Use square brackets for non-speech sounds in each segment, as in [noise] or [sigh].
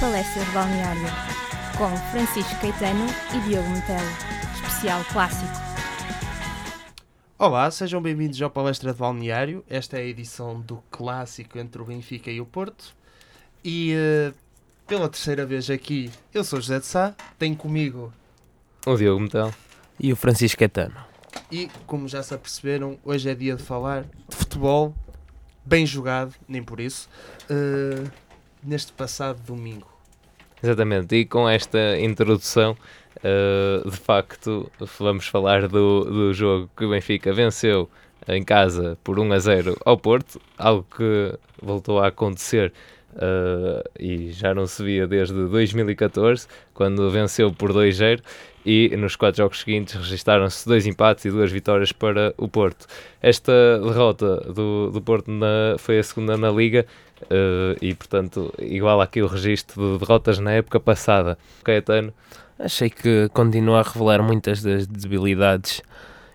Palestra de Balneário, com Francisco Caetano e Diogo Metelo. Especial Clássico. Olá, sejam bem-vindos ao Palestra de Balneário. Esta é a edição do Clássico entre o Benfica e o Porto. E uh, pela terceira vez aqui, eu sou José de Sá, tenho comigo o Diogo Metal e o Francisco Caetano. E, como já se aperceberam, hoje é dia de falar de futebol, bem jogado, nem por isso, uh, neste passado domingo. Exatamente, e com esta introdução, uh, de facto, vamos falar do, do jogo que o Benfica venceu em casa por 1 a 0 ao Porto, algo que voltou a acontecer Uh, e já não se via desde 2014, quando venceu por 2-0, e nos quatro jogos seguintes registaram-se dois empates e duas vitórias para o Porto. Esta derrota do, do Porto na, foi a segunda na Liga uh, e, portanto, igual aqui o registro de derrotas na época passada. Caetano? Achei que continua a revelar muitas das debilidades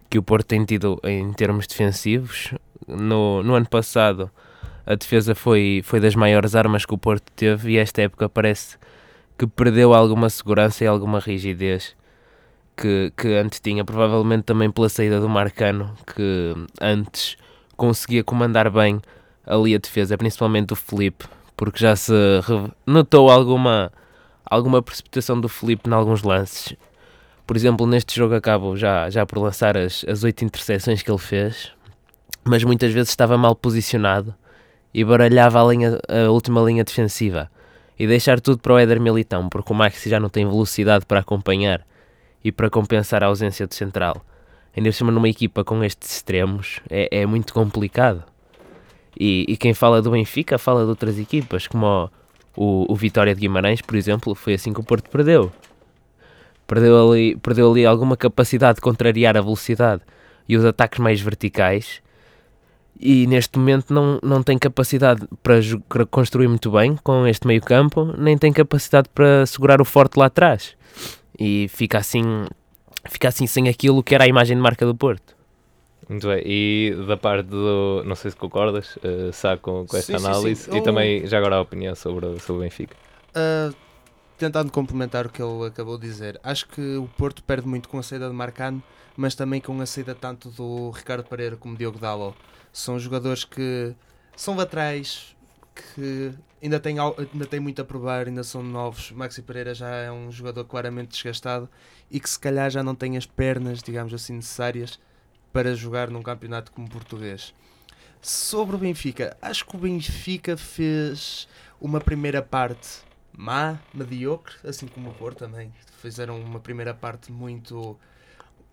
que o Porto tem tido em termos defensivos. No, no ano passado a defesa foi, foi das maiores armas que o Porto teve e esta época parece que perdeu alguma segurança e alguma rigidez que, que antes tinha, provavelmente também pela saída do Marcano, que antes conseguia comandar bem ali a defesa, principalmente o Felipe, porque já se notou alguma, alguma precipitação do Felipe em alguns lances. Por exemplo, neste jogo acabo já, já por lançar as, as oito interseções que ele fez, mas muitas vezes estava mal posicionado e baralhava a, linha, a última linha defensiva e deixar tudo para o Éder Militão, porque o Maxi já não tem velocidade para acompanhar e para compensar a ausência do central. Ainda por cima numa equipa com estes extremos é, é muito complicado. E, e, quem fala do Benfica fala de outras equipas, como o, o, o, Vitória de Guimarães, por exemplo, foi assim que o Porto perdeu. Perdeu ali, perdeu ali alguma capacidade de contrariar a velocidade e os ataques mais verticais e neste momento não, não tem capacidade para, para construir muito bem com este meio campo, nem tem capacidade para segurar o forte lá atrás. E fica assim, fica assim sem aquilo que era a imagem de marca do Porto. Muito bem, e da parte do. Não sei se concordas, uh, Sá, com, com esta sim, análise sim, sim. e também já agora a opinião sobre, sobre o Benfica. Uh, tentando complementar o que ele acabou de dizer, acho que o Porto perde muito com a saída de Marcano, mas também com a saída tanto do Ricardo Pereira como Diogo Dalo. São jogadores que são laterais, que ainda têm, ainda têm muito a provar, ainda são novos. Maxi Pereira já é um jogador claramente desgastado e que se calhar já não tem as pernas, digamos assim, necessárias para jogar num campeonato como português. Sobre o Benfica, acho que o Benfica fez uma primeira parte má, mediocre, assim como o Porto também. Fizeram uma primeira parte muito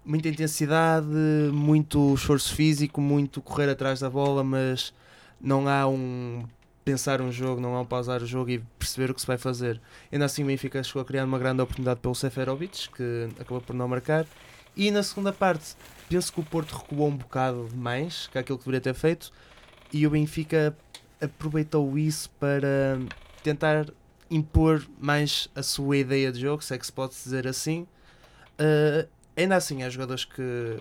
muita intensidade, muito esforço físico, muito correr atrás da bola, mas não há um pensar um jogo, não há um pausar o jogo e perceber o que se vai fazer. Ainda assim o Benfica chegou a criar uma grande oportunidade pelo Seferovic, que acabou por não marcar. E na segunda parte, penso que o Porto recuou um bocado mais que aquilo que deveria ter feito e o Benfica aproveitou isso para tentar impor mais a sua ideia de jogo, se é que se pode dizer assim. Uh, Ainda assim, há jogadores que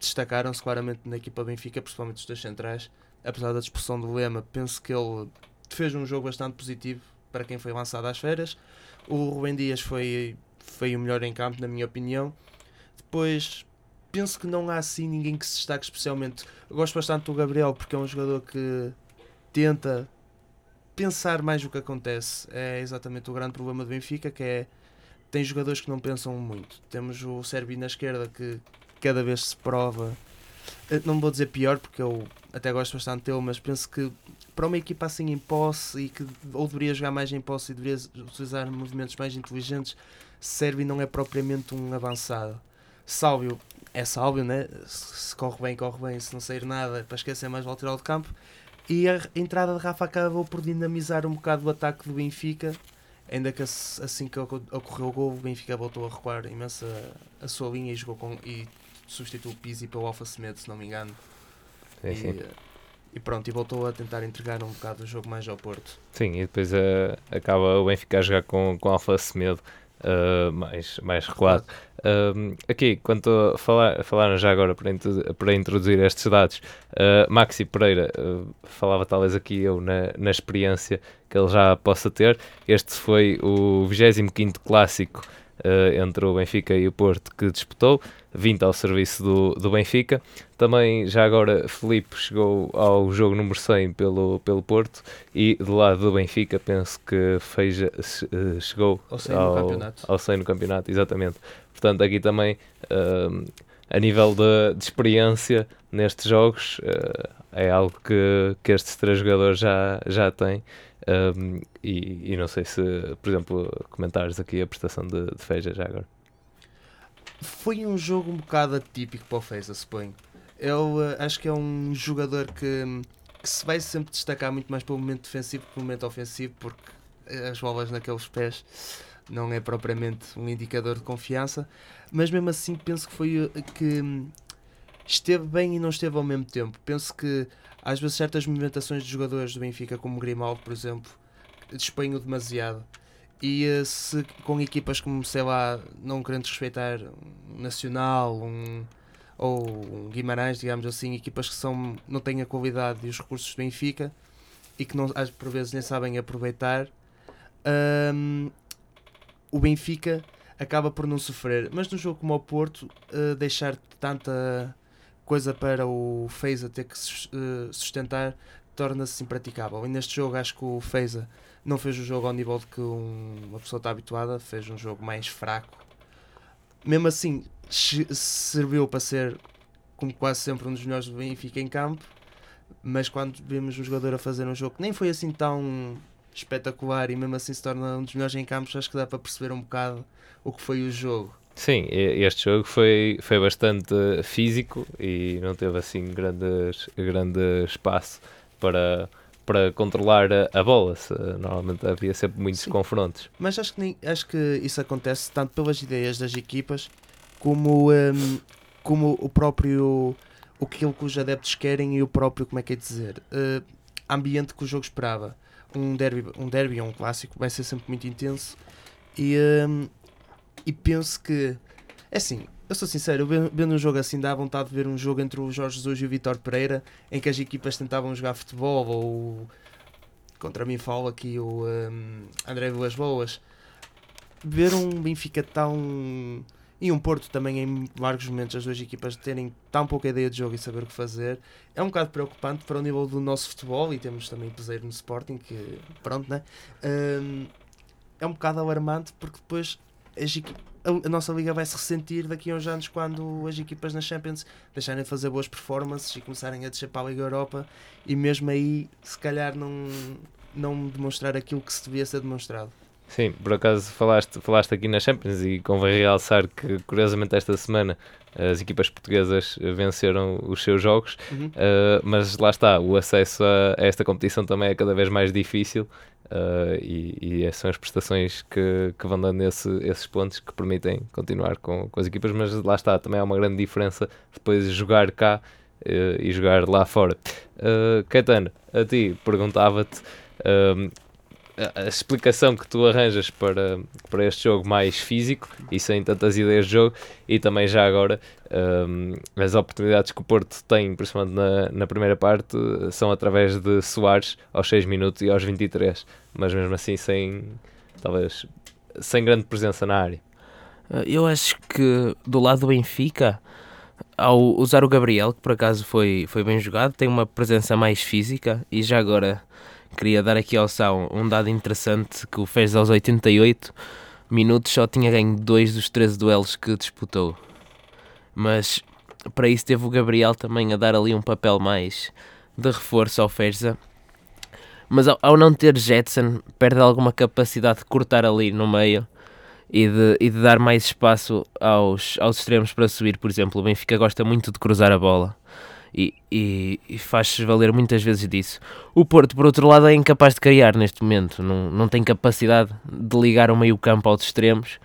destacaram-se claramente na equipa Benfica, principalmente os dois centrais. Apesar da disposição do Lema, penso que ele fez um jogo bastante positivo para quem foi lançado às férias. O Rubem Dias foi, foi o melhor em campo, na minha opinião. Depois, penso que não há assim ninguém que se destaque especialmente. Eu gosto bastante do Gabriel, porque é um jogador que tenta pensar mais o que acontece. É exatamente o grande problema do Benfica, que é tem jogadores que não pensam muito. Temos o Serbi na esquerda que cada vez se prova. Eh, não vou dizer pior porque eu até gosto bastante dele, mas penso que para uma equipa assim em posse e que ou deveria jogar mais em posse e deveria utilizar movimentos mais inteligentes, Serbi não é propriamente um avançado. Sálvio é Sálvio, né? Se corre bem, corre bem, se não sair nada, para esquecer mais lateral de campo. E a entrada de Rafa acabou por dinamizar um bocado o ataque do Benfica Ainda que assim que ocorreu o gol, o Benfica voltou a recuar imenso a, a sua linha e jogou com e substituiu o Pizzi pelo Alfa Semedo, se não me engano. Sim, sim. E, e, pronto, e voltou a tentar entregar um bocado o jogo mais ao Porto. Sim, e depois uh, acaba o Benfica a jogar com, com Alfa Semedo uh, mais, mais recuado. Um, aqui, quanto a falar, falaram já agora para, para introduzir estes dados, uh, Maxi Pereira uh, falava talvez aqui eu na, na experiência que ele já possa ter. Este foi o 25 clássico uh, entre o Benfica e o Porto que disputou, 20 ao serviço do, do Benfica. Também, já agora, Felipe chegou ao jogo número 100 pelo, pelo Porto e do lado do Benfica, penso que Feija uh, chegou ao 100 no campeonato. Ao 100 no campeonato, exatamente. Portanto, aqui também, uh, a nível de, de, experiência nestes jogos, é algo que, que estes três jogadores já, já têm. Um, e, e, não sei se, por exemplo, comentares aqui a prestação de, de Feija já agora. Foi um jogo um bocado atípico para o Feija, suponho. Eu uh, acho que é um jogador que, que se vai sempre destacar muito mais pelo momento defensivo que pelo momento ofensivo, porque as bolas naqueles pés não é propriamente um indicador de confiança, mas mesmo assim penso que foi eh, que esteve bem e não esteve ao mesmo tempo. Penso que às vezes certas movimentações de jogadores do Benfica, como Grimaldo, por exemplo, despenho demasiado. E eh, se com equipas como, sei lá, não querendo respeitar um Nacional, um, ou um Guimarães, digamos assim, equipas que são, não têm a qualidade e os recursos do Benfica e que não, às, por vezes nem sabem aproveitar, um, o Benfica acaba por não sofrer. Mas num jogo como o Porto, uh, deixar tanta coisa para o Feiza ter que eh, sustentar torna-se impraticável. E neste jogo acho que o Feiza não fez o jogo ao nível de que uma pessoa está habituada, fez um jogo mais fraco. Mesmo assim, serviu para ser, como quase sempre, um dos melhores do Benfica em campo. Mas quando vimos um jogador a fazer um jogo que nem foi assim tão espetacular e mesmo assim se torna um dos melhores em campo, acho que dá para perceber um bocado o que foi o jogo. Sim, este jogo foi, foi bastante físico e não teve assim grandes, grande espaço para, para controlar a, bola. Normalmente havia sempre muitos Sim. confrontos. Mas acho que, nem, acho que isso acontece tanto pelas ideias das equipas como, um, como o próprio o que os adeptos querem e o próprio, como é que é dizer, uh, ambiente que o jogo esperava. Um derby, um derby um clássico vai ser sempre muito intenso e, um, e penso que, é assim, eu sou sincero, vendo um jogo assim dá vontade de ver um jogo entre o Jorge Jesus e o Vitor Pereira em que as equipas tentavam jogar futebol ou contra mim falo aqui o um, André Vilas Boas. Ver um Benfica tão e um Porto também em vários momentos as duas equipas terem tão pouca ideia de jogo e saber o que fazer é um bocado preocupante para o nível do nosso futebol e temos também peseiro no Sporting que pronto né? Um, é um bocado alarmante porque depois a, a, nossa liga vai se ressentir daqui a uns anos quando as equipas na Champions deixarem de fazer boas performances e começarem a descer para a Liga Europa e mesmo aí se calhar não, não demonstrar aquilo que se devia ser demonstrado. Sim, por acaso falaste, falaste aqui na Champions e convém realçar que curiosamente esta semana as equipas portuguesas venceram os seus jogos, uhum. uh, mas lá está, o acesso a, a, esta competição também é cada vez mais difícil Uh, e, e, são as prestações que, que vão dando esse, esses pontos que permitem continuar com, com, as equipas, mas lá está, também há uma grande diferença depois de jogar cá uh, e jogar lá fora. Uh, Caetano, a ti perguntava-te a explicação que tu arranjas para, para este jogo mais físico e sem tantas ideias de jogo, e também já agora um, as oportunidades que o Porto tem, principalmente na, na primeira parte, são através de Soares aos 6 minutos e aos 23, mas mesmo assim sem talvez sem grande presença na área. Eh, eu acho que do lado do Benfica, ao usar o Gabriel, que por acaso foi, foi bem jogado, tem uma presença mais física e já agora queria dar aqui ao São um dado interessante que o fez aos 88 minutos só tinha ganho dois dos 13 duelos que disputou. Mas para isso teve o Gabriel também a dar ali um papel mais de reforço ao Feza. Mas ao, ao, não ter Jetson, perde alguma capacidade de cortar ali no meio e de, e de dar mais espaço aos, aos extremos para subir. Por exemplo, o Benfica gosta muito de cruzar a bola e, e, e faz-se valer muitas vezes disso. O Porto, por outro lado, é incapaz de criar neste momento, não, não tem capacidade de ligar o meio-campo aos extremos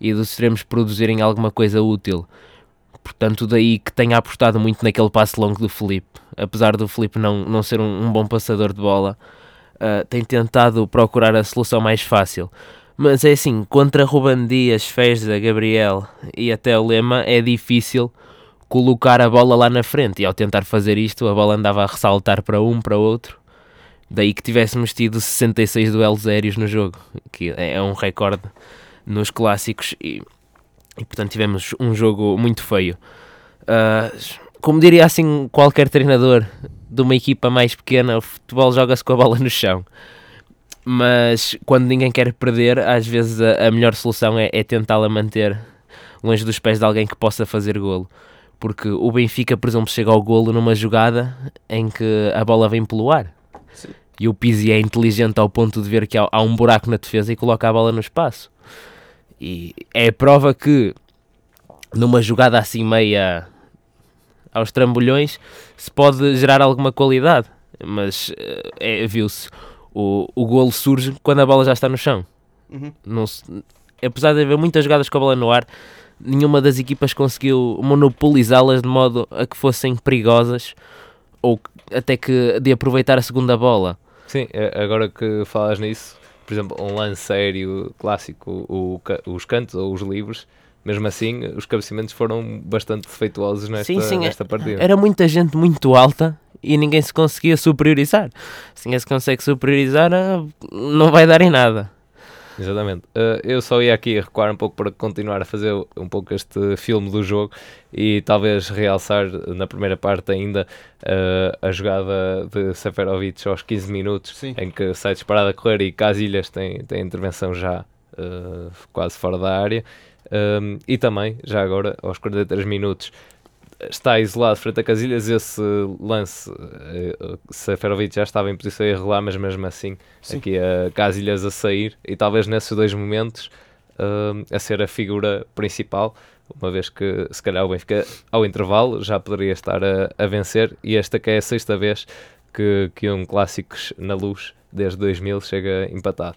e dos extremos produzirem alguma coisa útil. Portanto, daí que tenha apostado muito naquele passe longo do Felipe. Apesar do Felipe não, não ser um, um bom passador de bola, uh, tem tentado procurar a solução mais fácil. Mas é assim, contra Ruben Dias, Gabriel e até o Lema é difícil colocar a bola lá na frente. E ao tentar fazer isto, a bola andava a ressaltar para um, para outro. Daí que tivéssemos tido 66 duelos aéreos no jogo, que é um recorde nos clássicos. E, e portanto tivemos um jogo muito feio. Uh, como diria assim qualquer treinador de uma equipa mais pequena, o futebol joga-se com a bola no chão. Mas quando ninguém quer perder, às vezes a, a melhor solução é, é tentá-la manter longe dos pés de alguém que possa fazer golo. Porque o Benfica, por exemplo, chega ao golo numa jogada em que a bola vem pelo ar. Sim. E o Pizzi é inteligente ao ponto de ver que há, há um buraco na defesa e coloca a bola no espaço. E é prova que numa jogada assim meia aos trambolhões se pode gerar alguma qualidade. Mas eh, é, viu-se, o, o golo surge quando a bola já está no chão. Uhum. Não se, apesar de haver muitas jogadas com a bola no ar, nenhuma das equipas conseguiu monopolizá-las de modo a que fossem perigosas ou até que de aproveitar a segunda bola. Sim, é, agora que falas nisso, por exemplo, um lance sério clássico, o, os cantos ou os livros, mesmo assim, os cabeceamentos foram bastante defeituosos nesta, sim, sim, é, nesta partida. Era muita gente muito alta e ninguém se conseguia superiorizar. Se ninguém se consegue superiorizar, ah, não vai dar em nada. Exatamente. Uh, eu só ia aqui recuar um pouco para continuar a fazer um pouco este filme do jogo e talvez realçar na primeira parte ainda uh, a jogada de Seferovic aos 15 minutos, Sim. em que sai disparado a correr e Casilhas tem, tem intervenção já uh, quase fora da área. Um, e também, já agora, aos 43 minutos, está isolado frente a Casilhas. Esse lance, uh, Seferovic já estava em posição a irregular, mas mesmo assim, Sim. aqui a Casilhas a sair. E talvez nesses dois momentos uh, a ser a figura principal, uma vez que se calhar o Benfica ao intervalo já poderia estar a, a vencer. E esta que é a sexta vez que, que um Clássicos na luz desde 2000 chega empatado.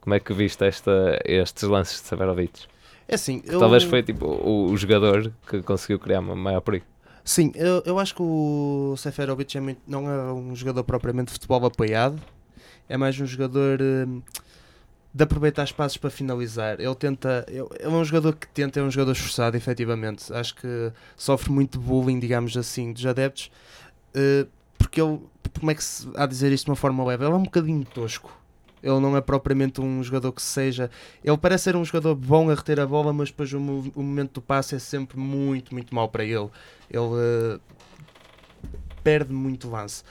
Como é que viste esta, estes lances de Seferovic? É assim, eu... Talvez foi tipo o, o, jogador que conseguiu criar uma maior perigo. Sim, eu, eu acho que o Seferovic é muito, não é um jogador propriamente de futebol apoiado, é mais um jogador hum, de aproveitar espaços para finalizar. Ele tenta, ele é um jogador que tenta, é um jogador esforçado, efetivamente. Acho que sofre muito bullying, digamos assim, dos adeptos, uh, porque ele, como é que se há a dizer isto de uma forma leve? Ele é um bocadinho tosco ele não é propriamente um jogador que seja. Ele parece ser um jogador bom a reter a bola, mas depois o, o momento do passe é sempre muito, muito mau para ele. Ele uh, perde muito lance.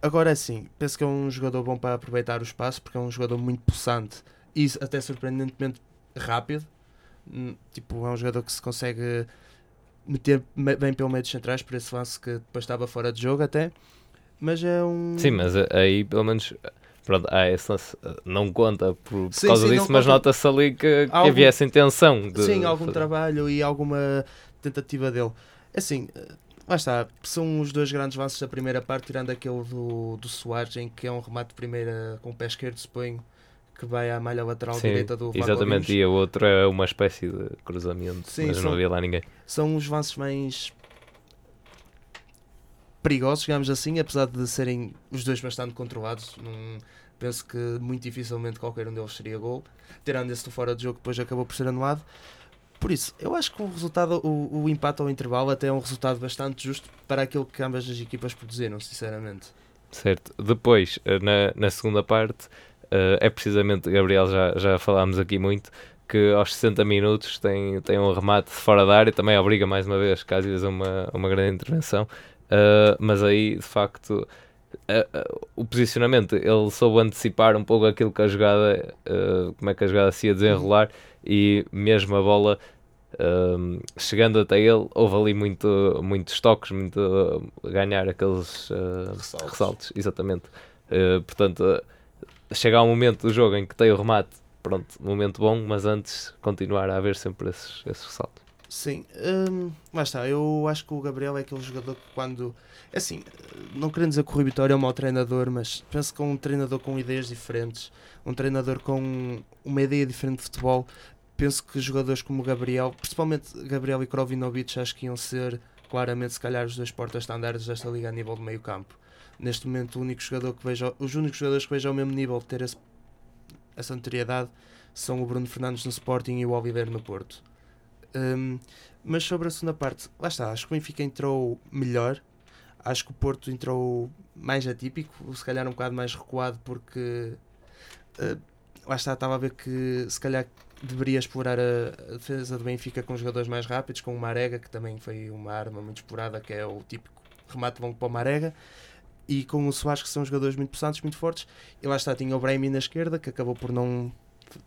Agora sim, penso que é um jogador bom para aproveitar o espaço, porque é um jogador muito possante e até surpreendentemente rápido. Hum, tipo, é um jogador que se consegue meter bem pelo meio dos centrais por esse lance que depois estava fora de jogo até. Mas é um. Sim, mas aí pelo menos Pronto, ah, esse lance não conta por, por sim, causa sim, disso, mas nota-se ali que, que algum, havia essa intenção. De sim, algum fazer. trabalho e alguma tentativa dele. É assim, eh, lá está, são os dois grandes avanços da primeira parte, tirando aquele do, do Soares, em que é um remate de primeira com o pé esquerdo, suponho, que vai à malha lateral sim, direita do Exatamente, e a outra é uma espécie de cruzamento, sim, mas são, não havia lá ninguém. São os avanços mais perigosos, digamos assim, apesar de serem os dois bastante controlados. Num, penso que muito dificilmente qualquer um deles seria gol. Tirando esse do fora de jogo, depois acabou por ser anulado. Por isso, eu acho que o resultado, o, o empate ao intervalo até é um resultado bastante justo para aquilo que ambas as equipas produziram, sinceramente. Certo. Depois, eh, na, na segunda parte, uh, é precisamente, Gabriel, já, já falámos aqui muito, que aos 60 minutos tem, tem um remate fora da área, também obriga mais uma vez Cásias a uma, uma grande intervenção. Uh, mas aí, de facto, uh, uh, o posicionamento, ele soube antecipar um pouco aquilo que a jogada, como é que a jogada se ia desenrolar e mesmo a bola chegando até ele, houve ali muito, muitos toques, muito ganhar aqueles ressaltos. ressaltos. Exatamente. portanto, chega um momento do jogo em que tem o remate, pronto, momento bom, mas antes continuar a haver sempre esses, esses ressaltos. Sim, hum, lá está. Eu acho que o Gabriel é aquele jogador que quando. É assim, não querendo dizer que o Rui Vitória é um mau treinador, mas penso que um treinador com ideias diferentes, um treinador com uma ideia diferente de futebol. Penso que jogadores como o Gabriel, principalmente Gabriel e Krovinovic, acho que iam ser claramente, se calhar, os dois portas-estandartes desta liga a nível de meio campo. Neste momento, o único jogador que vejo, os únicos jogadores que vejo ao mesmo nível de ter esse essa notoriedade são o Bruno Fernandes no Sporting e o Oliver no Porto. Um, mas sobre a segunda parte, lá está, acho que o Benfica entrou melhor, acho que o Porto entrou mais atípico, se calhar um bocado mais recuado, porque uh, lá está, estava a ver que se calhar deveria explorar a, defesa do Benfica com jogadores mais rápidos, com o Marega, que também foi uma arma muito explorada, que é o típico remate longo para o Marega, e com o Soares, que são jogadores muito pesados, muito fortes. E lá está, tinha o Brahimi na esquerda, que acabou por não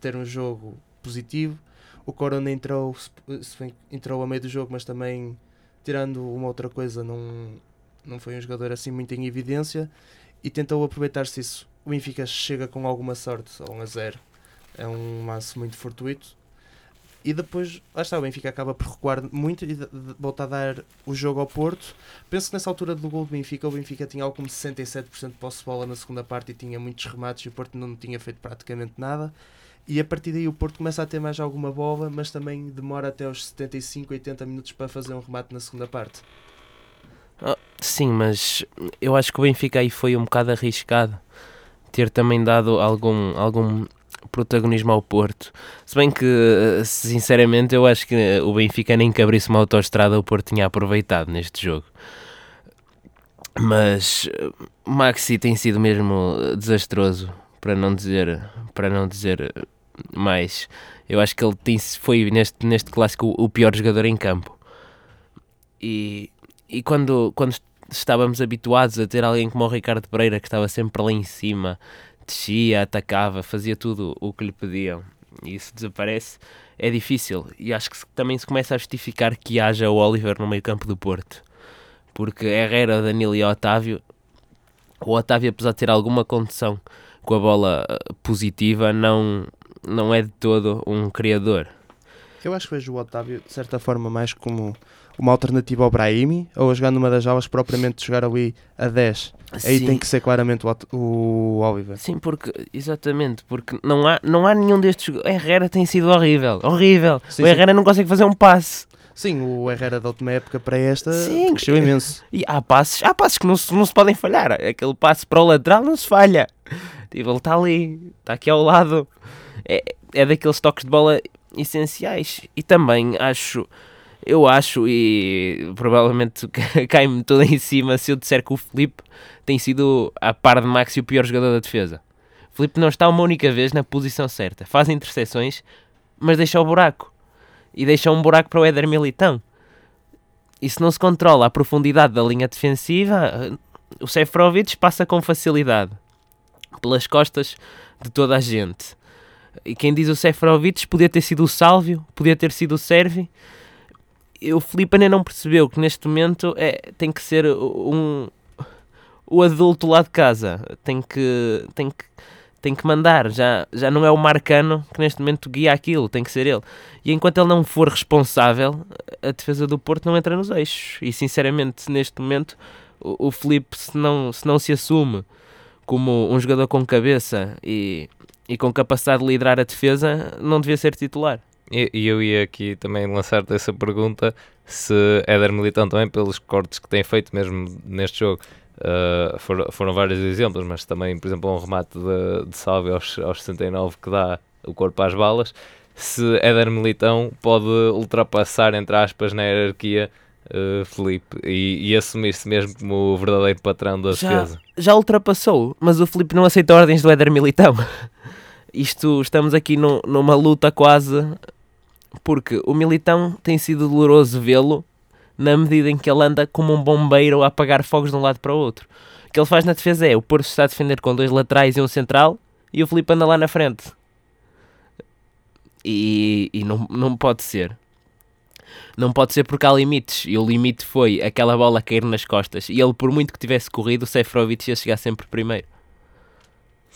ter um jogo positivo. O Corona entrou, entrou a meio do jogo, mas também, tirando uma outra coisa, não, não foi um jogador assim muito em evidência e tentou aproveitar-se isso. O Benfica chega com alguma sorte, a 1 a 0. É um maço muito fortuito. E depois, lá está, o Benfica acaba por recuar muito e volta a dar o jogo ao Porto. Penso que nessa altura do gol do Benfica, o Benfica tinha algo como 67% de posse de bola na segunda parte e tinha muitos remates e o Porto não tinha feito praticamente nada. E a partir daí o Porto começa a ter mais alguma bola, mas também demora até os 75, 80 minutos para fazer um remate na segunda parte. Oh, sim, mas eu acho que o Benfica aí foi um bocado arriscado ter também dado algum, algum protagonismo ao Porto. Se bem que, sinceramente, eu acho que o Benfica nem que abrisse uma autoestrada o Porto tinha aproveitado neste jogo. Mas Maxi tem sido mesmo desastroso, para não dizer, para não dizer mais. Eu acho que ele tem, foi neste, neste clássico o pior jogador em campo. E, e quando, quando estávamos habituados a ter alguém como o Ricardo Pereira que estava sempre lá em cima, descia, atacava, fazia tudo o que lhe pediam e isso desaparece, é difícil. E acho que também se começa a justificar que haja o Oliver no meio campo do Porto. Porque Herrera, Danilo e Otávio, o Otávio apesar de ter alguma condição com a bola eh, positiva, não, não é de todo um criador. Eu acho que vejo o Otávio, de certa forma, mais como uma alternativa ao Brahimi, ou a jogar numa das aulas, propriamente jogar ali a 10. Sim. Aí tem que ser claramente o, o Oliver. Sim, porque, exatamente, porque não há, não há nenhum destes. O Herrera tem sido horrível, horrível. Sim, o Herrera sim. não consegue fazer um passe. Sim, o Herrera da última época para esta sim. cresceu imenso. E há passes, há passes que não se, não se podem falhar. Aquele passe para o lateral não se falha. Tipo, ele está ali, está aqui ao lado. É, é daqueles toques de bola essenciais. E também acho, eu acho, e provavelmente [laughs] cai-me todo em cima se eu disser que o Felipe tem sido, a par de Maxi, o pior jogador da defesa. Felipe não está uma única vez na posição certa. Faz interseções, mas deixa o buraco. E deixa um buraco para o Éder Militão. E se não se controla a profundidade da linha defensiva, o Seferovic passa com facilidade pelas costas de toda a gente. E quem diz o Seferovic podia ter sido o Sálvio, podia ter sido o Servi. O Filipe ainda não percebeu que neste momento é, tem que ser um o adulto lá de casa. Tem que, tem que, tem que mandar. Já, já não é o Marcano que neste momento guia aquilo, tem que ser ele. E enquanto ele não for responsável, a defesa do Porto não entra nos eixos. E sinceramente, neste momento, o, o Felipe, se não, se não se assume como um jogador com cabeça e e com capacidade de liderar a defesa, não devia ser titular. E, eu ia aqui também lançar-te essa pergunta se Éder Militão também, pelos cortes que tem feito mesmo neste jogo, uh, foram, foram vários exemplos, mas também, por exemplo, um remate de, de salve aos, aos 69 que dá o corpo às balas, se Éder Militão pode ultrapassar, entre aspas, na hierarquia uh, Felipe e, e assumir-se mesmo como o verdadeiro patrão da já, defesa. Já ultrapassou, mas o Felipe não aceita ordens do Éder Militão. [laughs] Isto, estamos aqui no, numa luta quase, porque o Militão tem sido doloroso vê-lo na medida em que ele anda como um bombeiro a apagar fogos de um lado para o outro. O que ele faz na defesa é o Porto está a defender com dois laterais e um central e o Felipe anda lá na frente. E, e não, não pode ser. Não pode ser porque há limites. E o limite foi aquela bola cair nas costas. E ele, por muito que tivesse corrido, o Seferovic ia chegar sempre primeiro.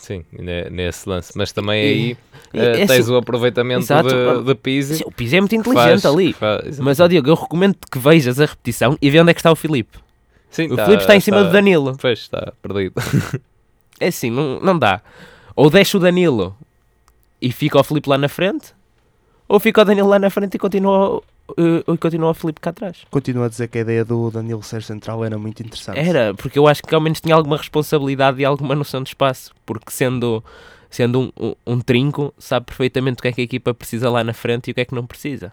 Sim, nesse lance. Mas também aí e, uh, tens o aproveitamento exato, de, de Pizzi. O Pizzi é muito inteligente faz, ali. Faz, mas, ó Diogo, eu recomendo que vejas a repetição e vê onde é que está o Filipe. Sim, o tá, Filipe está em cima está, do Danilo. Pois, está perdido. [laughs] é assim, não, não dá. Ou deixa o Danilo e fica o Filipe lá na frente, ou fica o Danilo lá na frente e continua uh, continua o Felipe cá atrás. Continuo a dizer que a ideia do Danilo ser central era muito interessante. Era, porque eu acho que ao menos tinha alguma responsabilidade e alguma noção de espaço, porque sendo, sendo um, um, um trinco, sabe perfeitamente o que é que a equipa precisa lá na frente e o que é que não precisa.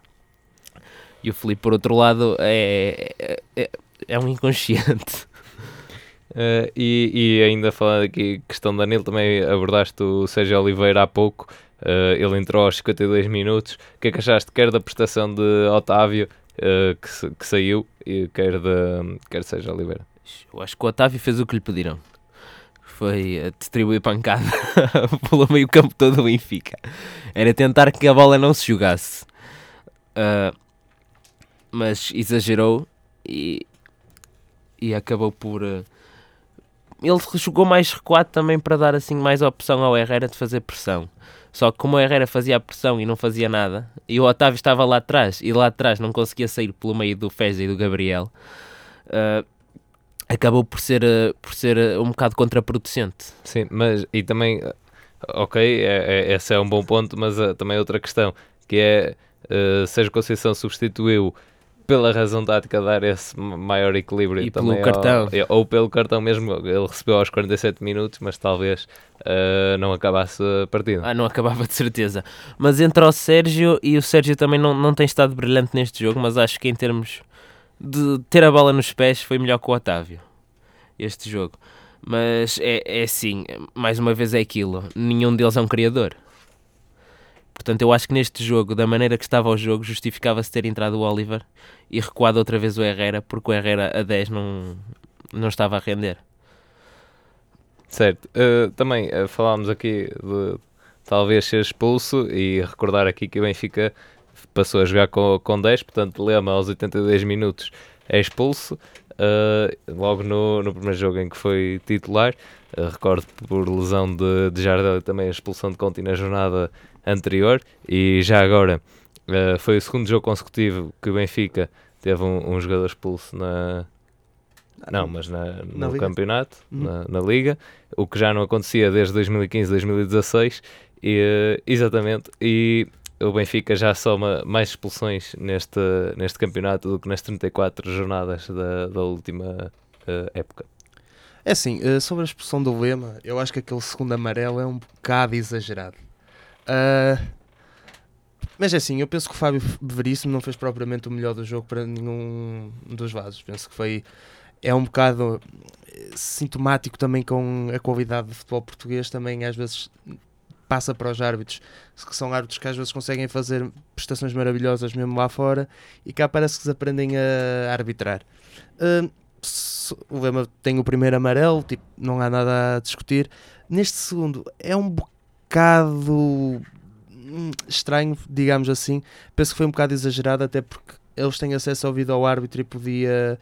E o Felipe, por outro lado, é, é, é um inconsciente. Uh, e, e, ainda falando aqui, questão da Danilo, também abordaste o Sérgio Oliveira há pouco. Uh, ele entrou aos 52 minutos. O que é que achaste, quer da prestação de Otávio, uh, que, que, saiu, e quer de, quer Sérgio Oliveira? Eu acho que o Otávio fez o que lhe pediram. Foi distribuir pancada [laughs] pelo meio campo todo do Benfica. Era tentar que a bola não se jogasse. mas exagerou e, e acabou por ele jogou mais recuado também para dar assim mais opção ao Herrera de fazer pressão. Só que como o Herrera fazia a pressão e não fazia nada, e o Otávio estava lá atrás, e lá atrás não conseguia sair pelo meio do Fez e do Gabriel, uh, acabou por ser, uh, por ser uh, um bocado contraproducente. Sim, mas e também, ok, é, é, esse é um bom ponto, mas também outra questão, que é uh, Sérgio Conceição substituiu pela razão tática dar esse maior equilíbrio e pelo cartão. ao, ou pelo cartão mesmo. Ele recebeu aos 47 minutos mas talvez uh, não acabasse a partida. Ah, não acabava de certeza. Mas entre o Sérgio e o Sérgio também não, não tem estado brilhante neste jogo mas acho que em termos de ter a bola nos pés foi melhor que o Otávio este jogo. Mas é, é assim, mais uma vez é aquilo. Nenhum deles é um criador Portanto, eu acho que neste jogo, da maneira que estava o jogo, justificava-se ter entrado o Oliver e recuado outra vez o Herrera, porque o Herrera a 10 não, não estava a render. Certo. Uh, também uh, falámos aqui de talvez ser expulso e recordar aqui que o Benfica passou a jogar com, com 10, portanto, Lema aos 82 minutos é expulso. Uh, logo no, no primeiro jogo em que foi titular, recordo por lesão de, de Jardel e também a expulsão de Conti na jornada anterior e já agora uh, foi o segundo jogo consecutivo que o Benfica teve um, um jogador expulso na. Não, mas na, no na campeonato, uhum. na, na, liga, o que já não acontecia desde 2015, 2016, e, uh, exatamente, e o Benfica já soma mais expulsões neste, neste campeonato do que nas 34 jornadas da, da última uh, época. É assim, sobre a expulsão do Lema, eu acho que aquele segundo amarelo é um bocado exagerado. Uh, mas é assim, eu penso que o Fábio Veríssimo não fez propriamente o melhor do jogo para nenhum dos vasos. Penso que foi. É um bocado eh, sintomático também com a qualidade do futebol português, também às vezes passa para os árbitros, que são árbitros que às vezes conseguem fazer prestações maravilhosas mesmo lá fora e cá parece que se aprendem a arbitrar. Uh, o Lema tem o primeiro amarelo, tipo, não há nada a discutir. Neste segundo, é um bocado hum, estranho, digamos assim. Penso que foi um bocado exagerado, até porque eles têm acesso ao vídeo ao árbitro e podia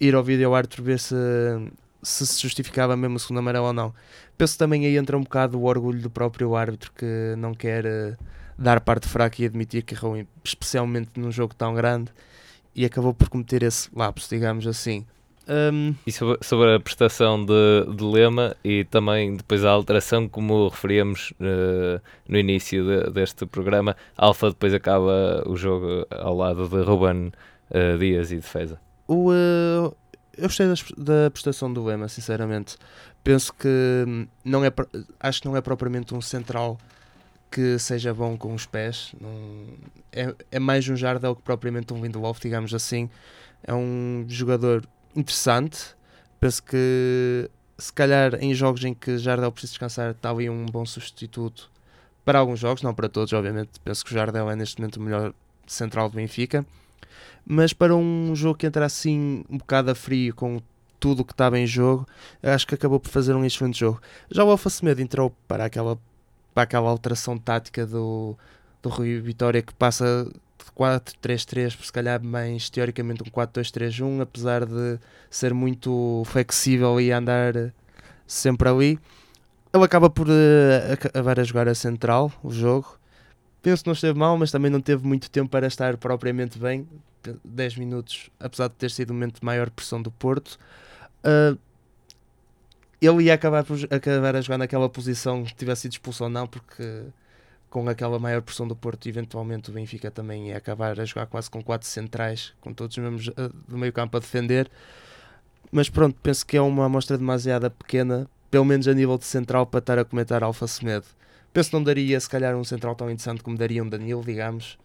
ir ao vídeo ao árbitro ver se, se se justificava mesmo o segundo amarelo ou não. Penso também aí entra um bocado o orgulho do próprio árbitro que não quer uh, dar parte fraca e admitir que errou, especialmente num jogo tão grande, e acabou por cometer esse lapso, digamos assim. Um... E sobre, sobre, a prestação de, de, Lema e também depois a alteração, como referíamos uh, no início de, deste programa, Alfa depois acaba o jogo ao lado de Ruben uh, Dias e defesa. O, uh, eu gostei da prestação do Lema, sinceramente. Penso que não é, acho que não é propriamente um central que seja bom com os pés. Não, é, é mais um Jardel que propriamente um Lindelof, digamos assim. É um jogador interessante. Penso que se calhar em jogos em que Jardel precisa descansar está ali um bom substituto para alguns jogos, não para todos, obviamente. Penso que o Jardel é neste momento o melhor central do Benfica. Mas para um jogo que entra assim um bocado a frio com tudo o que estava em jogo, acho que acabou por fazer um excelente jogo. Já o Alfa Semedo entrou para aquela, para aquela alteração tática do, do Rui Vitória que passa 4-3-3, se calhar mais teoricamente um 4-2-3-1, apesar de ser muito flexível e andar sempre ali. Ele acaba por uh, acabar a jogar a central, o jogo. Penso que não esteve mal, mas também não teve muito tempo para estar propriamente bem. 10 minutos, apesar de ter sido o momento de maior pressão do Porto. Uh, ele ia acabar, por, acabar a jogar naquela posição, tivesse sido expulso ou não, porque com aquela maior pressão do Porto, eventualmente o Benfica também ia acabar a jogar quase com quatro centrais, com todos os membros uh, do meio campo a defender. Mas pronto, penso que é uma amostra demasiada pequena, pelo menos a nível de central, para estar a comentar Alfa Semedo. Penso que não daria, se calhar, um central tão interessante como daria um Danilo, digamos.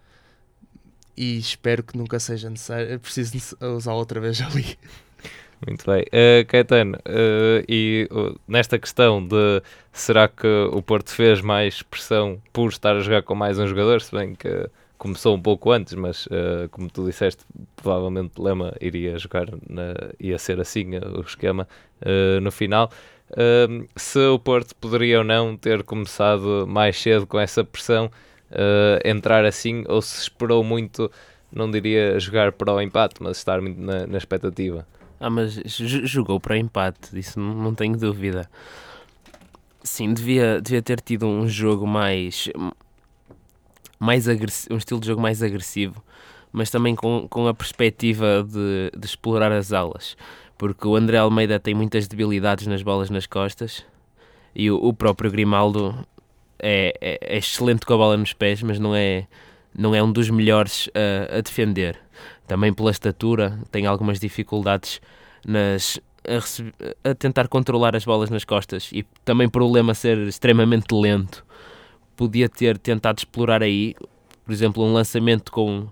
E espero que nunca seja necessário, [laughs] preciso usar outra vez ali. Muito bem. Uh, Caetano, uh, e uh, nesta questão de será que o Porto fez mais pressão por estar a jogar com mais um jogador, se bem que começou um pouco antes, mas como tu disseste, provavelmente Lema iria jogar, na, ia ser assim o esquema no final. Se o Porto poderia ou não ter começado mais cedo com essa pressão, entrar assim, ou se esperou muito, não diria jogar para o empate, mas estar muito na, na expectativa. Ah, mas jogou para empate, isso não tenho dúvida. Sim, devia, devia ter tido um jogo mais. mais um estilo de jogo mais agressivo, mas também com, com a perspectiva de, de explorar as alas. Porque o André Almeida tem muitas debilidades nas bolas nas costas e o, o próprio Grimaldo é, é, é, excelente com a bola nos pés, mas não é, não é um dos melhores a, a defender também pela estatura, tem algumas dificuldades nas, a, a, tentar controlar as bolas nas costas e também por o lema ser extremamente lento. Podia ter tentado explorar aí, por exemplo, um lançamento com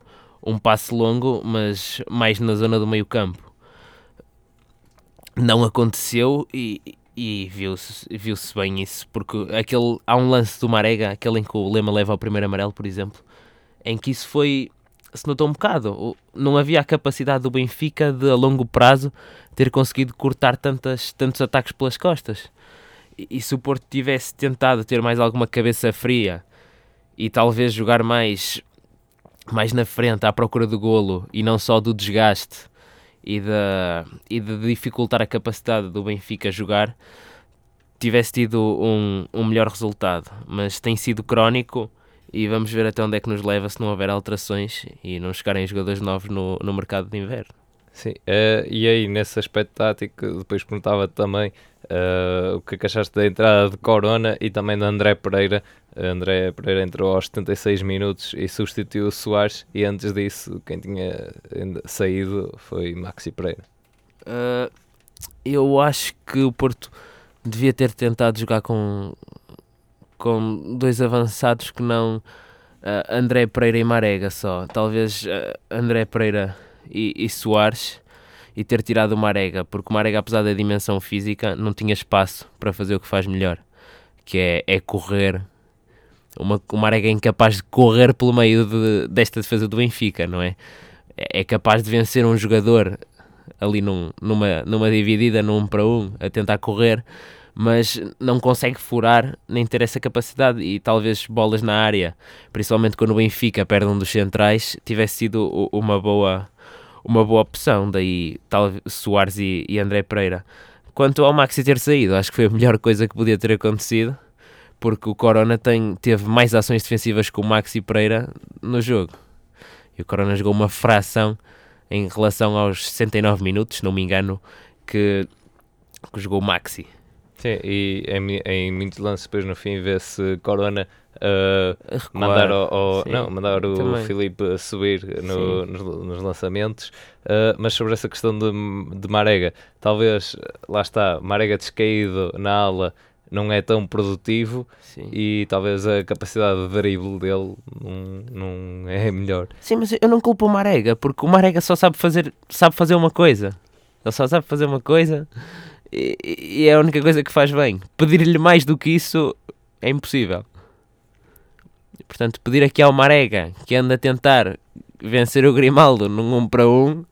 um passe longo, mas mais na zona do meio campo. Não aconteceu e, e viu-se viu bem isso, porque aquele, há um lance do Marega, aquele em que o Lema leva ao primeiro amarelo, por exemplo, em que isso foi se notou um bocado. Não havia a capacidade do Benfica de, a longo prazo, ter conseguido cortar tantas, tantos ataques pelas costas. E, e se o Porto tivesse tentado ter mais alguma cabeça fria e talvez jogar mais, mais na frente à procura do golo e não só do desgaste e de, e de dificultar a capacidade do Benfica jogar, tivesse tido um, um melhor resultado. Mas tem sido crónico e vamos ver até onde é que nos leva se não houver alterações e não chegarem jogadores novos no, no mercado de inverno. Sim, uh, e aí nesse aspecto tático, depois perguntava também uh, o que, é que achaste da entrada de Corona e também de André Pereira. Uh, André Pereira entrou aos 76 minutos e substituiu o Soares, e antes disso, quem tinha saído foi Maxi Pereira. eu acho que o Porto devia ter tentado jogar com com dois avançados que não uh, André Pereira e Marega só. Talvez uh, André Pereira e, e Soares e ter tirado o Marega, porque o Marega, apesar da dimensão física, não tinha espaço para fazer o que faz melhor, que é, é correr. Uma, o Marega é incapaz de correr pelo meio de, desta defesa do Benfica, não é? É, é capaz de vencer um jogador ali num, numa, numa dividida, num para um, a tentar correr, mas não consegue furar nem ter essa capacidade e talvez bolas na área, principalmente quando o Benfica perde um dos centrais, tivesse sido uma boa uma boa opção, daí tal Soares e, e André Pereira. Quanto ao Maxi ter saído, acho que foi a melhor coisa que podia ter acontecido, porque o Corona tem, teve mais ações defensivas que o Maxi Pereira no jogo. E o Corona jogou uma fração em relação aos 69 minutos, não me engano, que, que jogou o Maxi. Sim, e em, em muitos lances depois no fim vê-se Corona uh, mandar, o, o não, mandar o Também. Filipe subir no, nos, nos, lançamentos, uh, mas sobre essa questão de, de Marega, talvez, lá está, Marega descaído na ala não é tão produtivo Sim. e talvez a capacidade de drible dele não, não é melhor. Sim, mas eu não culpo o Marega, porque o Marega só sabe fazer, sabe fazer uma coisa. Ele só sabe fazer uma coisa e, e é a única coisa que faz bem. Pedir-lhe mais do que isso é impossível. Portanto, pedir aqui ao Marega que anda a tentar vencer o Grimaldo num 1 um para 1 um,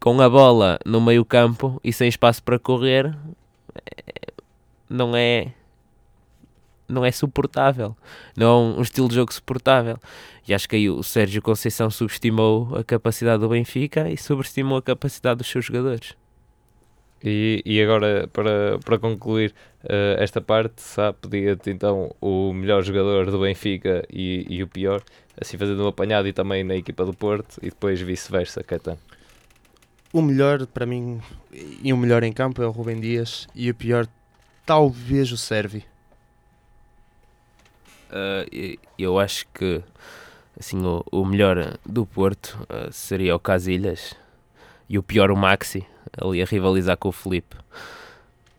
com a bola no meio campo e sem espaço para correr não é não é suportável. Não é um, estilo de jogo suportável. E acho que aí o Sérgio Conceição subestimou a capacidade do Benfica e subestimou a capacidade dos seus jogadores. E, e agora, para, para concluir uh, esta parte, sabe, pedia-te então o melhor jogador do Benfica e, e o pior, assim fazendo um apanhado e também na equipa do Porto, e depois vice-versa, Caetano. O melhor, para mim, e o melhor em campo é o Rubem Dias, e o pior, talvez o Servi. Uh, eu acho que assim, o, o melhor do Porto uh, seria o Casilhas e o pior o Maxi, ali a rivalizar com o Felipe.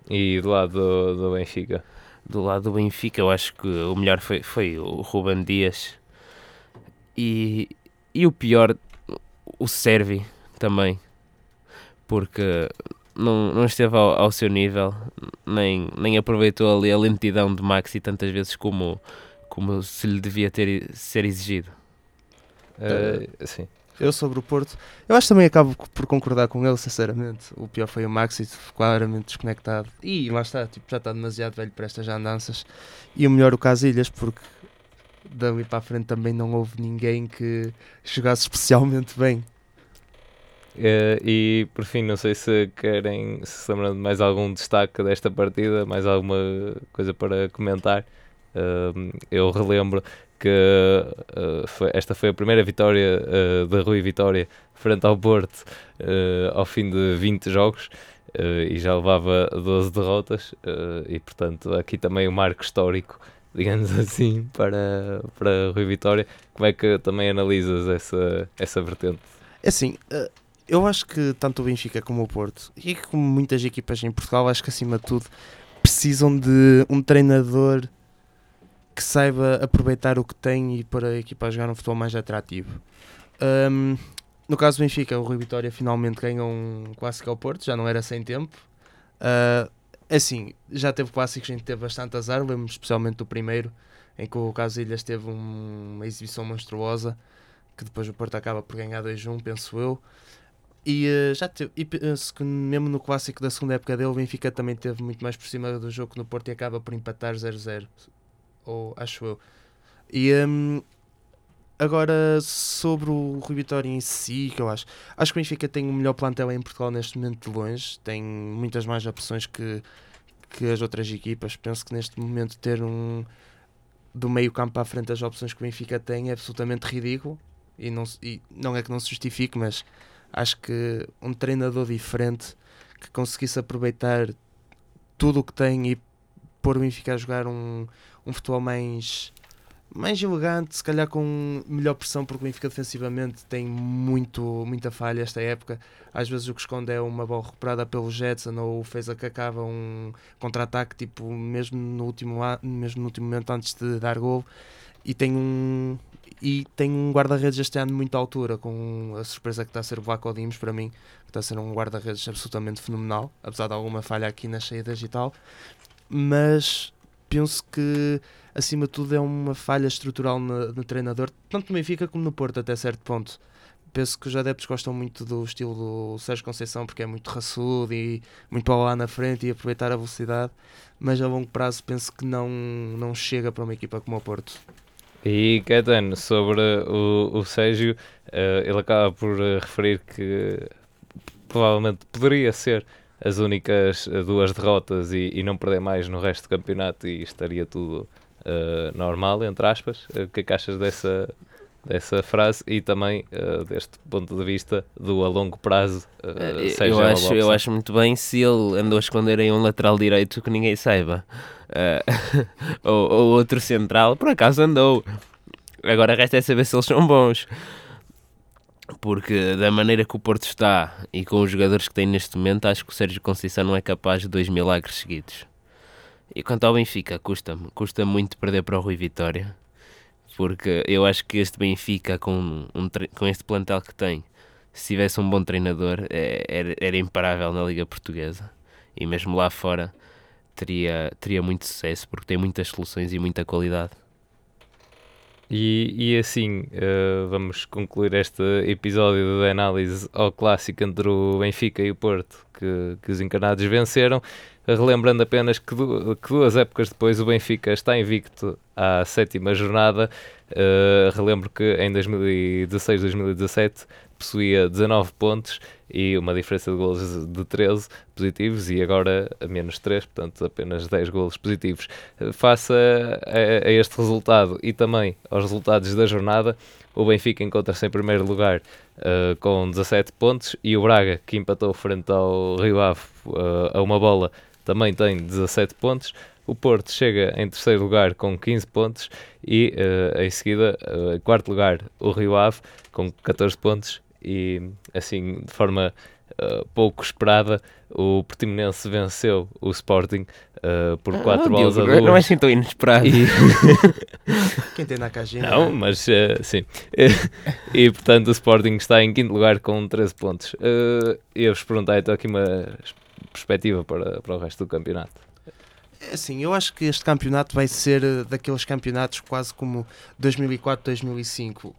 E do lado do, do Benfica? Do lado do Benfica, eu acho que o melhor foi, foi o Ruben Dias e, e o pior, o Servi também, porque não, não esteve ao, ao, seu nível, nem, nem aproveitou ali a lentidão de Maxi tantas vezes como, como se lhe devia ter ser exigido. Uh, sim. Eu sobre o Porto, eu acho que também acabo por concordar com ele, sinceramente. O pior foi o Maxi, claramente desconectado. E lá está, tipo, já está demasiado velho para estas andanças. E o melhor o Casilhas, porque dali para a frente também não houve ninguém que jogasse [laughs] especialmente bem. Uh, e por fim, não sei se querem, se lembram de mais algum destaque desta partida, mais alguma coisa para comentar. Uh, eu relembro que uh, foi, esta foi a primeira vitória uh, da Rui Vitória frente ao Porto ao fim de 20 jogos. e já levava 12 derrotas, e portanto, aqui também o um marco histórico [laughs] digamos assim, para, para Rui Vitória. Como é que também analisas essa, essa vertente? É assim, eu acho que tanto o Benfica como o Porto, e como muitas equipas em Portugal, acho que acima de tudo precisam de um treinador que saiba aproveitar o que tem e para a equipa jogar um futebol mais atrativo. Um, no caso do Benfica, o Rui Vitória finalmente ganhou um clássico ao Porto, já não era sem tempo. Uh, assim, já teve clássicos em que teve bastante azar, lembro especialmente do primeiro, em que o Casilhas teve um, uma exibição monstruosa, que depois o Porto acaba por ganhar 2-1, penso eu. E uh, já teve, e penso que mesmo no clássico da segunda época dele, o Benfica também teve muito mais por cima do jogo que no Porto e acaba por empatar 0-0, ou acho eu. E um, agora sobre o Rui Vitória em si, que eu acho, acho que o Benfica tem o melhor plantel em Portugal neste momento de longe, tem muitas mais opções que, que as outras equipas. Penso que neste momento ter um do meio campo à frente as opções que o Benfica tem é absolutamente ridículo e não, e não é que não se justifique, mas acho que um treinador diferente que conseguisse aproveitar tudo o que tem e pôr o Benfica a jogar um, um futebol mais mais elegante, se calhar com melhor pressão, porque o Benfica defensivamente tem muito, muita falha esta época. Às vezes o que esconde é uma bola recuperada pelo Jetson ou fez a que acaba um contra-ataque, tipo, mesmo no, último, mesmo no último momento antes de dar gol. E tem um, e tem um guarda-redes este ano de muita altura, com a surpresa que está a ser o Vlaco Dimos, para mim, que está a ser um guarda-redes absolutamente fenomenal, apesar de alguma falha aqui na saída digital. Mas penso que, acima de tudo, é uma falha estrutural no, no treinador, tanto no Benfica como no Porto, até certo ponto. Penso que os adeptos gostam muito do estilo do Sérgio Conceição, porque é muito raçudo e muito para lá na frente e aproveitar a velocidade, mas a longo prazo penso que não, não chega para uma equipa como o Porto. E Caetano, sobre o, o Sérgio, uh, ele acaba por uh, referir que provavelmente poderia ser as únicas uh, duas derrotas e, e, não perder mais no resto do campeonato e estaria tudo normal, entre aspas. O que é que achas dessa, dessa frase e também deste ponto de vista do a longo praro eu, acho, eu acho muito bem se ele andou a esconder em um lateral direito que ninguém saiba. Uh, [laughs] ou, ou, outro central, por acaso andou. Agora resta é saber se eles são bons. Porque da maneira que o Porto está e com os jogadores que tem neste momento, acho que o Sérgio Conceição não é capaz de dois milagres seguidos. E quanto ao Benfica, custa-me. Custa muito perder para o Rui Vitória. Porque eu acho que este Benfica, com, um, com este plantel que tem, se tivesse um bom treinador, é, era, era imparável na Liga Portuguesa. E mesmo lá fora, teria, teria muito sucesso porque tem muitas soluções e muita qualidade. E, e assim, uh, vamos concluir este episódio de análise ao clássico entre o Benfica e o Porto, que, que os encarnados venceram. Relembrando apenas que, du que duas épocas depois o Benfica está invicto à sétima jornada. Uh, relembro que em 2016-2017 possuía 19 pontos e uma diferença de golos de 13 positivos e agora a menos 3, portanto apenas 10 golos positivos. Face a, a, este resultado e também aos resultados da jornada, o Benfica encontra-se em primeiro lugar uh, com 17 pontos e o Braga, que empatou frente ao Rio Ave uh, a uma bola, também tem 17 pontos. O Porto chega em terceiro lugar com 15 pontos e uh, em seguida, uh, em quarto lugar, o Rio Ave com 14 pontos e assim de forma uh, pouco esperada o Portimonense venceu o Sporting uh, por 4 ah, bolas a 2. Não é assim tão inesperado. E... [laughs] [laughs] Quem tem na caixinha? Não, mas uh, sim. [laughs] e portanto o Sporting está em quinto lugar com 13 pontos. Uh, eu vos perguntei então aqui uma perspectiva para, para o resto do campeonato. É assim, eu acho que este campeonato vai ser daqueles campeonatos quase como 2004-2005.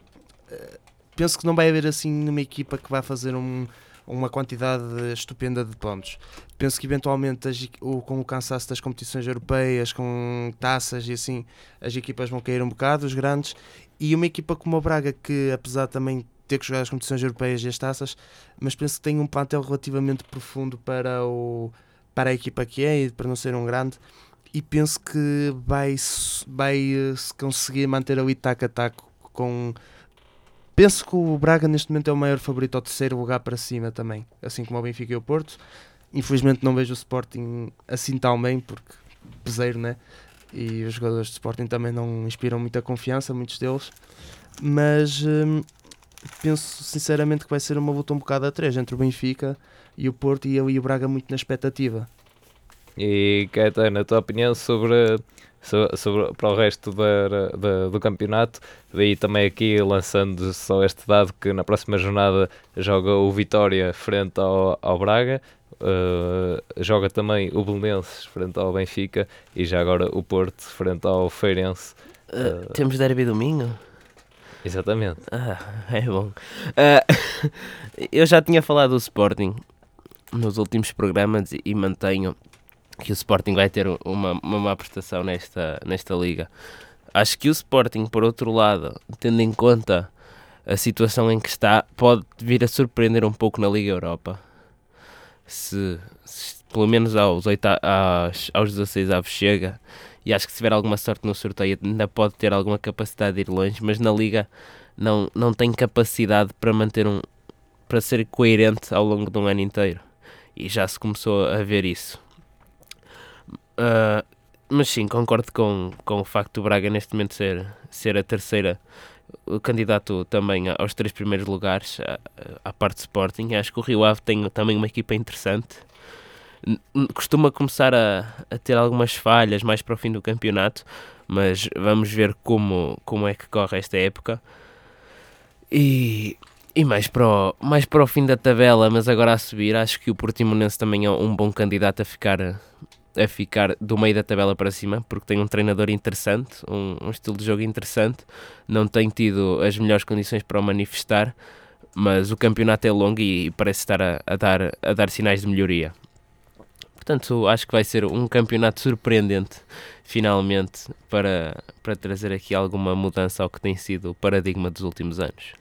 Penso que não vai haver assim numa equipa que vai fazer um, uma quantidade estupenda de pontos. Penso que eventualmente com o cansaço das competições europeias, com taças e assim, as equipas vão cair um bocado, os grandes, e uma equipa como o Braga, que apesar também ter que jogar as competições europeias e as taças, mas penso que tem um plantel relativamente profundo para, o, para a equipa que é e para não ser um grande. E penso que vai, vai eh, conseguir manter o taco a taco com Penso que o Braga neste momento é o maior favorito ao terceiro lugar para cima também, assim como o Benfica e o Porto. Infelizmente não vejo o Sporting assim tão bem, porque peseiro, né? E os jogadores de Sporting também não inspiram muita confiança, muitos deles. Mas hum, penso sinceramente que vai ser uma luta um bocado a três entre o Benfica e o Porto e eu e o Braga muito na expectativa. E Caetano, a tua opinião sobre sobre, sobre, para o resto da, da, do campeonato. Daí também aqui lançando só este dado que na próxima jornada joga o Vitória frente ao, ao Braga. Uh, joga também o Belenenses frente ao Benfica e já agora o Porto frente ao Feirense. Uh, temos derby domingo? Exatamente. Ah, [laughs] é bom. Uh, [laughs] eu já tinha falado do Sporting nos últimos programas e, mantenho que o Sporting vai ter uma, uma má prestação nesta, nesta liga. Acho que o Sporting, por outro lado, tendo em conta a situação em que está, pode vir a surpreender um pouco na Liga Europa. Se, se pelo menos aos, 8, aos, aos 16 avos chega, e acho que se tiver alguma sorte no sorteio ainda pode ter alguma capacidade de ir longe, mas na Liga não, não tem capacidade para manter um para ser coerente ao longo de um ano inteiro. E já se começou a ver isso. Uh, mas sim, concordo com, com o facto do Braga neste momento ser, ser a terceira o candidato também aos três primeiros lugares à, à parte de Sporting. Acho que o Rio Ave tem também uma equipa interessante. Costuma começar a, a ter algumas falhas mais para o fim do campeonato, mas vamos ver como, como é que corre esta época. E, e mais, para o, mais para o fim da tabela, mas agora a subir, acho que o Portimonense também é um bom candidato a ficar a ficar do meio da tabela para cima, porque tem um treinador interessante, um, um, estilo de jogo interessante, não tem tido as melhores condições para o manifestar, mas o campeonato é longo e, parece estar a, a, dar, a dar sinais de melhoria. Portanto, acho que vai ser um campeonato surpreendente, finalmente, para, para trazer aqui alguma mudança ao que tem sido o paradigma dos últimos anos.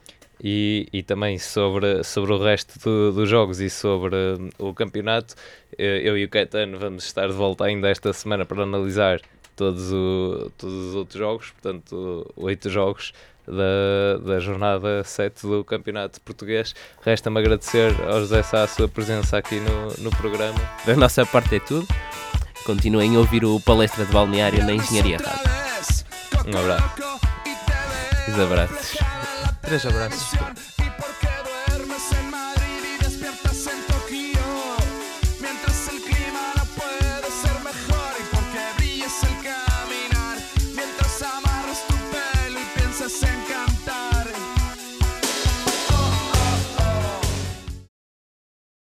E, e também sobre, sobre o resto do, dos jogos e sobre uh, o campeonato, eh, eu e o Caetano vamos estar de volta ainda esta semana para analisar todos, o, todos os outros jogos, portanto, oito jogos da, da jornada 7 do Campeonato Português. Resta-me agradecer ao José Sá a sua presença aqui no, no programa. Da nossa parte é tudo. Continuem a ouvir o Palestra de Balneário na Engenharia Rádio. Um abraço. Os abraços. Três abraços.